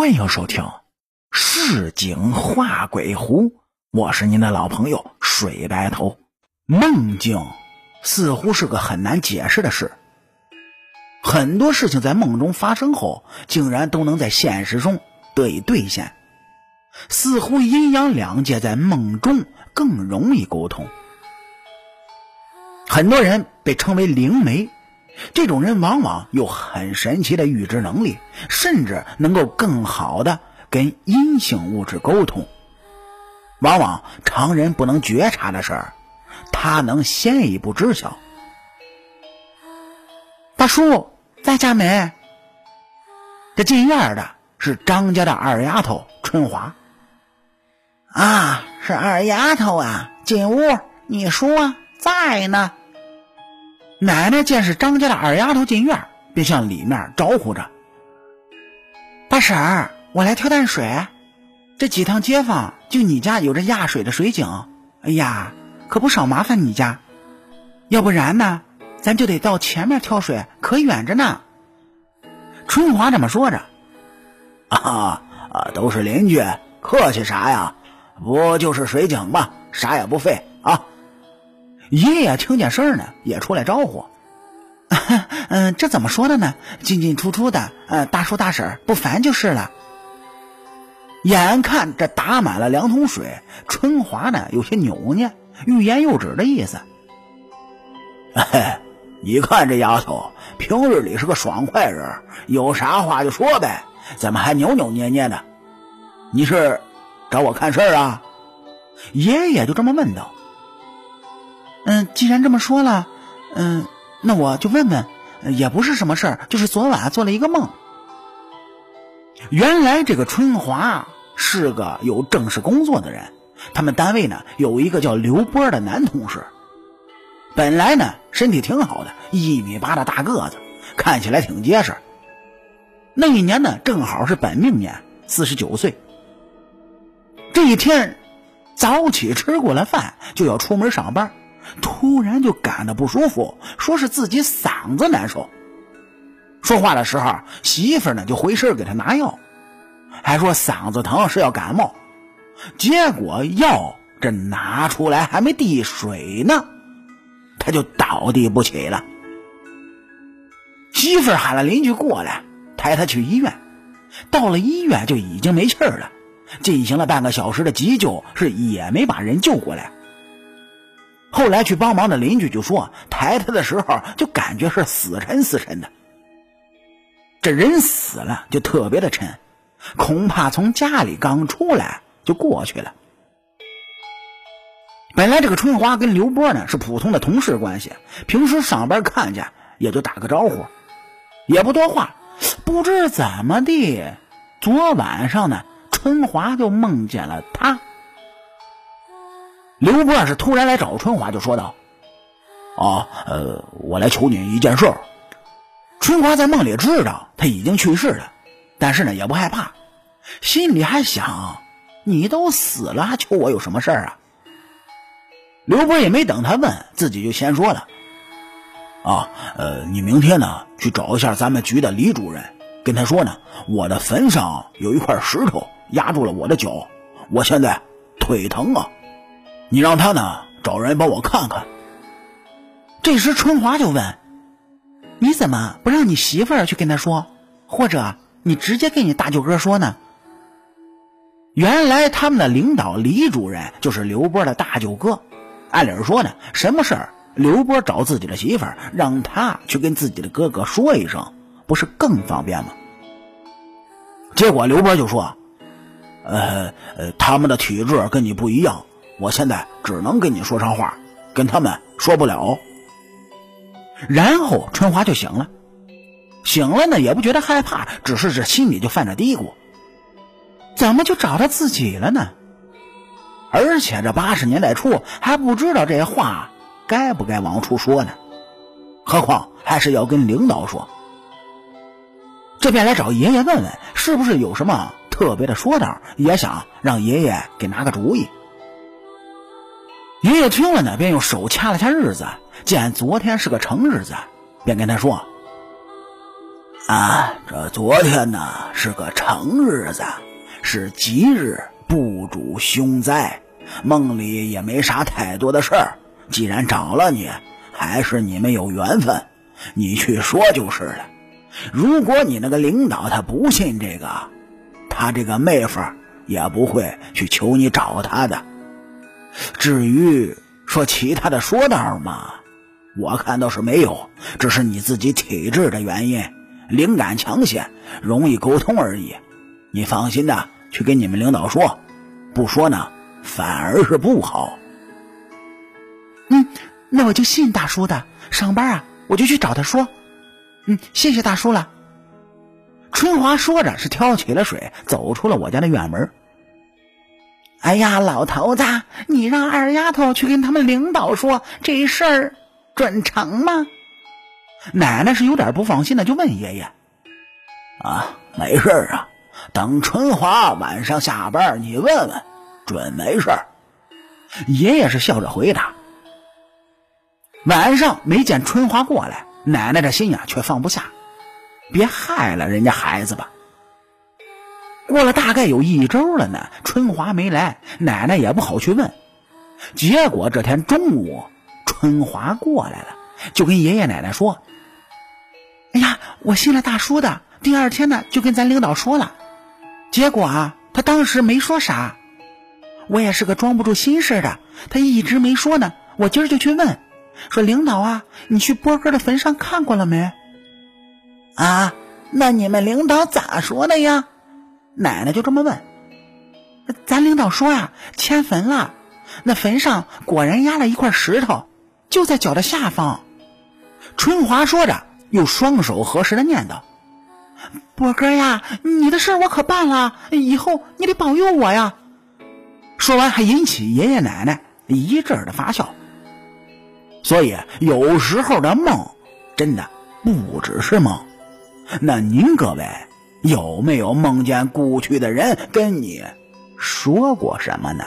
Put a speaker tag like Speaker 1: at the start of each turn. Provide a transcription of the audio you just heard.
Speaker 1: 欢迎收听《市井画鬼狐》，我是您的老朋友水白头。梦境似乎是个很难解释的事，很多事情在梦中发生后，竟然都能在现实中得以兑现。似乎阴阳两界在梦中更容易沟通。很多人被称为灵媒。这种人往往有很神奇的预知能力，甚至能够更好的跟阴性物质沟通。往往常人不能觉察的事儿，他能先一步知晓。大叔在家没？这进院的是张家的二丫头春华。
Speaker 2: 啊，是二丫头啊！进屋，你说在呢。
Speaker 1: 奶奶见是张家的二丫头进院，便向里面招呼着：“
Speaker 2: 大婶儿，我来挑担水。这几趟街坊，就你家有这压水的水井。哎呀，可不少麻烦你家。要不然呢，咱就得到前面挑水，可远着呢。”
Speaker 1: 春华这么说着：“啊，都是邻居，客气啥呀？不就是水井吗？啥也不费啊。”爷爷听见声呢，也出来招呼。
Speaker 2: 嗯，这怎么说的呢？进进出出的，呃，大叔大婶不烦就是了。
Speaker 1: 眼看这打满了两桶水，春华呢有些扭捏，欲言又止的意思。你看这丫头，平日里是个爽快人，有啥话就说呗，怎么还扭扭捏捏的？你是找我看事儿啊？
Speaker 2: 爷爷就这么问道。既然这么说了，嗯，那我就问问，也不是什么事儿，就是昨晚做了一个梦。
Speaker 1: 原来这个春华是个有正式工作的人，他们单位呢有一个叫刘波的男同事，本来呢身体挺好的，一米八的大个子，看起来挺结实。那一年呢正好是本命年，四十九岁。这一天早起吃过了饭，就要出门上班。突然就感到不舒服，说是自己嗓子难受。说话的时候，媳妇呢就回身给他拿药，还说嗓子疼是要感冒。结果药这拿出来还没递水呢，他就倒地不起了。媳妇喊了邻居过来，抬他去医院。到了医院就已经没气儿了，进行了半个小时的急救，是也没把人救过来。后来去帮忙的邻居就说，抬他的时候就感觉是死沉死沉的。这人死了就特别的沉，恐怕从家里刚出来就过去了。本来这个春华跟刘波呢是普通的同事关系，平时上班看见也就打个招呼，也不多话。不知怎么的，昨晚上呢，春华就梦见了他。刘波是突然来找春华，就说道：“啊，呃，我来求你一件事。”春华在梦里知道他已经去世了，但是呢也不害怕，心里还想：“你都死了，求我有什么事儿啊？”刘波也没等他问，自己就先说了：“啊，呃，你明天呢去找一下咱们局的李主任，跟他说呢，我的坟上有一块石头压住了我的脚，我现在腿疼啊。”你让他呢找人帮我看看。
Speaker 2: 这时春华就问：“你怎么不让你媳妇儿去跟他说，或者你直接跟你大舅哥说呢？”
Speaker 1: 原来他们的领导李主任就是刘波的大舅哥。按理说呢，什么事儿刘波找自己的媳妇儿，让他去跟自己的哥哥说一声，不是更方便吗？结果刘波就说：“呃呃，他们的体质跟你不一样。”我现在只能跟你说上话，跟他们说不了。然后春华就醒了，醒了呢也不觉得害怕，只是这心里就犯着嘀咕：怎么就找他自己了呢？而且这八十年代初还不知道这些话该不该往出说呢，何况还是要跟领导说。这便来找爷爷问问，是不是有什么特别的说道，也想让爷爷给拿个主意。爷爷听了呢，便用手掐了掐日子，见昨天是个成日子，便跟他说：“啊，这昨天呢是个成日子，是吉日，不主凶灾。梦里也没啥太多的事儿。既然找了你，还是你们有缘分，你去说就是了。如果你那个领导他不信这个，他这个妹夫也不会去求你找他的。至于说其他的说道嘛，我看倒是没有，只是你自己体质的原因，灵感强些，容易沟通而已。你放心的去跟你们领导说，不说呢反而是不好。
Speaker 2: 嗯，那我就信大叔的。上班啊，我就去找他说。嗯，谢谢大叔了。
Speaker 1: 春华说着，是挑起了水，走出了我家的院门。
Speaker 2: 哎呀，老头子，你让二丫头去跟他们领导说这事儿准成吗？
Speaker 1: 奶奶是有点不放心的，就问爷爷：“啊，没事啊，等春华晚上下班，你问问，准没事。”爷爷是笑着回答。晚上没见春华过来，奶奶的心呀却放不下，别害了人家孩子吧。过了大概有一周了呢，春华没来，奶奶也不好去问。结果这天中午，春华过来了，就跟爷爷奶奶说：“
Speaker 2: 哎呀，我信了大叔的。第二天呢，就跟咱领导说了。结果啊，他当时没说啥。我也是个装不住心事的，他一直没说呢。我今儿就去问，说领导啊，你去波哥的坟上看过了没？
Speaker 3: 啊，那你们领导咋说的呀？”
Speaker 2: 奶奶就这么问，咱领导说呀，迁坟了，那坟上果然压了一块石头，就在脚的下方。
Speaker 1: 春华说着，又双手合十的念叨：“
Speaker 2: 波哥呀，你的事我可办了，以后你得保佑我呀。”
Speaker 1: 说完还引起爷爷奶奶一阵的发笑。所以有时候的梦，真的不只是梦。那您各位？有没有梦见故去的人跟你说过什么呢？